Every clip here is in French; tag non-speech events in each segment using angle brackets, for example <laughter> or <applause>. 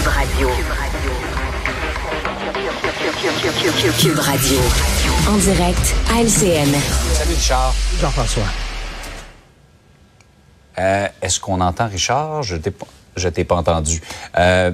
Cube Radio. Cube Radio. En direct à LCN. Salut Richard. Jean-François. Euh, Est-ce qu'on entend Richard? Je t'ai pas, je t'ai pas entendu. Euh,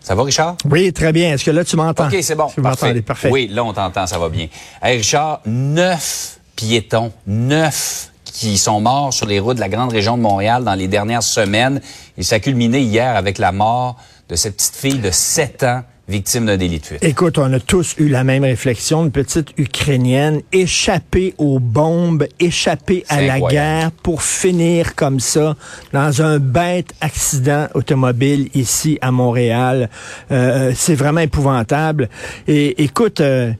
ça va, Richard? Oui, très bien. Est-ce que là, tu m'entends? OK, c'est bon. Tu m'entendez, parfait. Oui, là, on t'entend, ça va bien. Hey, Richard, neuf piétons, neuf qui sont morts sur les routes de la grande région de Montréal dans les dernières semaines. Et ça a culminé hier avec la mort de cette petite fille de 7 ans victime d'un délit de fuite. Écoute, on a tous eu la même réflexion. Une petite Ukrainienne échappée aux bombes, échappée à la guerre pour finir comme ça dans un bête accident automobile ici à Montréal. Euh, c'est vraiment épouvantable. Et écoute, euh,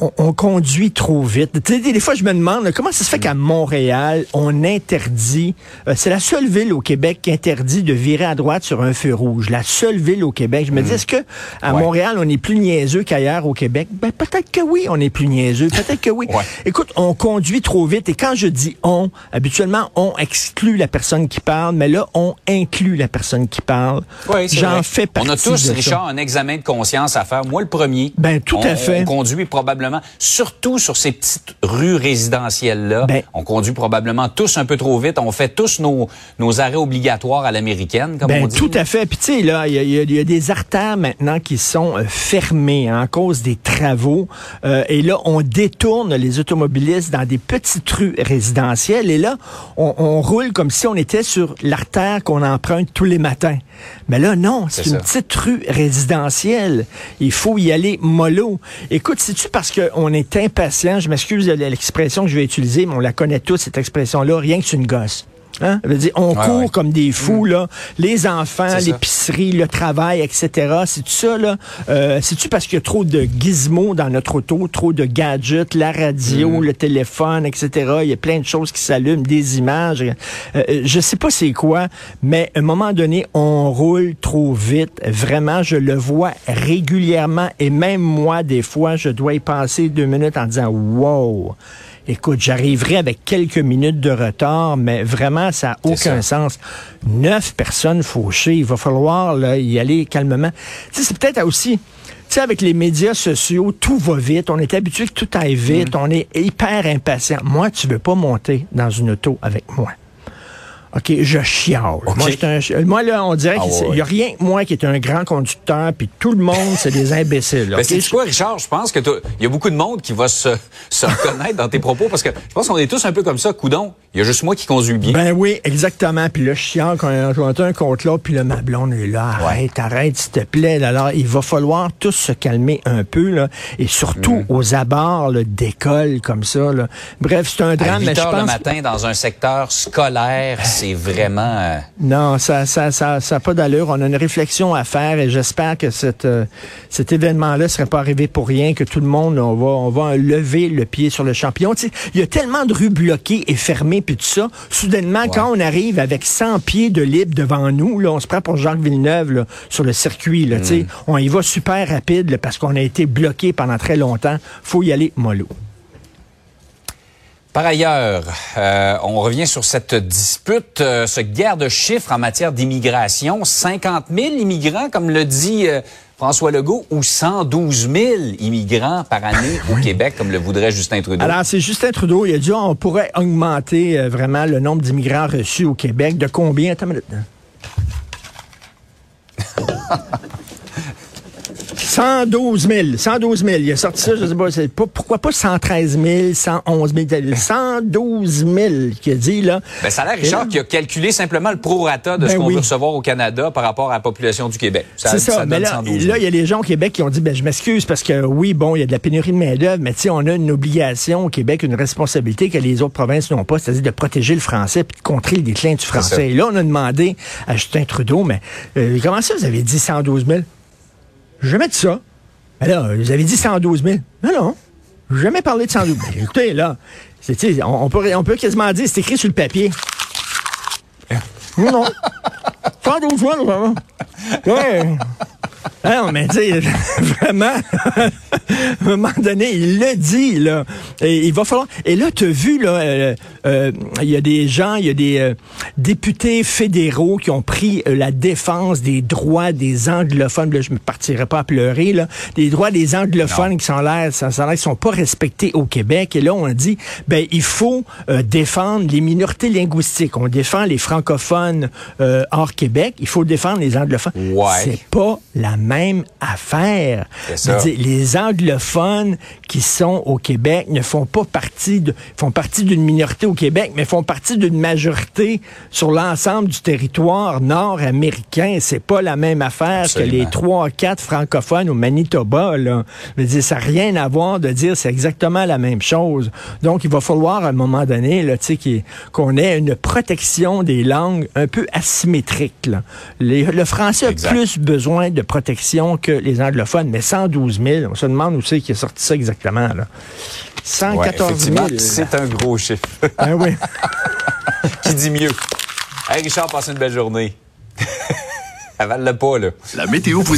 on, on conduit trop vite. Tu sais, des, fois, je me demande là, comment ça se fait qu'à Montréal, on interdit. euh, c'est la seule ville au Québec qui interdit de virer à droite sur un feu rouge. La seule ville au Québec. Je me dis, est-ce que à Ouais. Montréal, on est plus niaiseux qu'ailleurs au Québec? Ben peut-être que oui, on est plus niaiseux. Peut-être que oui. <laughs> Ouais. Écoute, on conduit trop vite. Et quand je dis on, habituellement, on exclut la personne qui parle, mais là, on inclut la personne qui parle. Oui, c'est J'en fais partie. On a tous, ça. Richard, un examen de conscience à faire. Moi, le premier. Ben, tout à fait. On conduit probablement, surtout sur ces petites rues résidentielles-là, Ben- on conduit probablement tous un peu trop vite. On fait tous nos, nos arrêts obligatoires à l'américaine, comme on Ben, dit. tout à fait. Puis tu sais, là, il y, a- y y des artères maintenant qui sont euh, fermées hein, à cause des travaux. Euh, et là, on détourne les automobilistes dans des petites rues résidentielles. Et là, on, on roule comme si on était sur l'artère qu'on emprunte tous les matins. Mais là, non, c'est une ça. petite rue résidentielle. Il faut y aller mollo. Écoute, c'est-tu parce qu'on est impatient? Je m'excuse de l'expression que je vais utiliser, mais on la connaît tous, cette expression-là. Rien que c'est une gosse. Hein? Ça veut dire, on Ouais, court ouais. comme des fous, là. Les enfants, l'épicerie, le travail, etc. C'est tout ça, là. Euh, C'est-tu parce qu'il y a trop de gizmos dans notre auto, trop de gadgets, la radio, Mm. le téléphone, etc. Il y a plein de choses qui s'allument, des images. Euh, euh, je sais pas c'est quoi, mais à un moment donné, on roule trop vite. Vraiment, je le vois régulièrement et même moi, des fois, je dois y passer deux minutes en disant, wow. Écoute, j'arriverai avec quelques minutes de retard, mais vraiment, ça n'a aucun ça. sens. Neuf personnes fauchées, il va falloir là, y aller calmement. Tu sais, c'est peut-être aussi, tu sais, avec les médias sociaux, tout va vite. On est habitué que tout aille vite. Mm. On est hyper impatient. Moi, tu veux pas monter dans une auto avec moi. OK, je chiale. OK. Moi, un moi, là, on dirait Ah qu'il ouais, n'y a rien que moi qui est un grand conducteur, puis tout le monde, c'est des imbéciles. <laughs> Ben, OK? c'est quoi, Richard? Je pense que il y a beaucoup de monde qui va se, <laughs> se reconnaître dans tes propos parce que je pense qu'on est tous un peu comme ça. Coudon, il y a juste moi qui conduis bien. Ben oui, exactement. Puis là, je chiale quand on a un contre l'autre, puis là, ma blonde est là. Arrête, arrête, s'il te plaît. Alors, il va falloir tous se calmer un peu, là. Et surtout Mm. aux abords d'école comme ça. Là. Bref, c'est un à drame, 8 mais je le pense. matin dans un secteur scolaire, c'est vraiment... euh, Non, ça ça, ça, ça pas d'allure. On a une réflexion à faire et j'espère que cette, euh, cet événement-là serait pas arrivé pour rien, que tout le monde, on va, on va lever le pied sur le sais, Il y a tellement de rues bloquées et fermées puis tout ça. Soudainement, quand on arrive avec 100 pieds de libre devant nous, là, on se prend pour Jacques Villeneuve là, sur le circuit. Là, sais. On y va super rapide là, parce qu'on a été bloqué pendant très longtemps. faut y aller mollo. Par ailleurs, euh, on revient sur cette dispute, euh, ce guerre de chiffres en matière d'immigration. 50 000 immigrants, comme le dit euh, François Legault, ou 112 000 immigrants par année au Québec, comme le voudrait Justin Trudeau. Alors, c'est Justin Trudeau. Il a dit on pourrait augmenter euh, vraiment le nombre d'immigrants reçus au Québec. De combien? Attends une minute. <laughs> hein. 112 000. 112 000. Il a sorti ça, je sais pas, c'est pas, pourquoi pas 113 000, 111 000, 112 000 qu'il a dit, là. Ben, ça a l'air, Richard, qui a calculé simplement le prorata de ce Ben qu'on oui. veut recevoir au Canada par rapport à la population du Québec. C'est ça. mais donne là, 112 000. là, il y a des gens au Québec qui ont dit, ben, je m'excuse parce que oui, bon, il y a de la pénurie de main-d'œuvre, mais tu sais, on a une obligation au Québec, une responsabilité que les autres provinces n'ont pas, c'est-à-dire de protéger le français puis de contrer le déclin du ça. français. Et là, on a demandé à Justin Trudeau, mais euh, comment ça, vous avez dit 112 000? Je vais jamais dit ça. Mais là, vous avez dit 112 000. Non, non. Jamais parlé de 112 000. Ben, écoutez, là, on, on peut, on peut quasiment dire, c'est écrit sur le papier. Non, non. 112 000, vraiment. Ouais. Non, mais tu sais, <laughs> vraiment. <laughs> à un moment donné, il le dit, là. Et il va falloir. Et là, tu as vu, là, euh, euh, il y a des gens, il y a des euh, députés fédéraux qui ont pris la défense des droits des anglophones. Là, je me partirai pas à pleurer, là. Des droits des anglophones qui sont l'air, ça, ça sont pas respectés au Québec. Et là, on dit, ben, il faut défendre les minorités linguistiques. On défend les francophones hors Québec. Il faut défendre les anglophones. Ouais. C'est pas la même affaire. Les anglophones qui sont au Québec ne font pas partie de, font partie d'une minorité au Québec, mais font partie d'une majorité sur l'ensemble du territoire nord-américain. C'est pas la même affaire que les trois, quatre francophones au Manitoba, là. Je ça n'a rien à voir de dire c'est exactement la même chose. Donc, il va falloir à un moment donné, là, qu'on ait une protection des langues un peu asymétrique, le français a plus besoin de protection que les anglophones, mais 112 000, on se demande où c'est qui a sorti ça exactement. Là. 114 000. c'est un gros chiffre. <laughs> Ah oui. <laughs> qui dit mieux? Hey Richard, passe une belle journée. <laughs> Avale le pas, là. La météo vous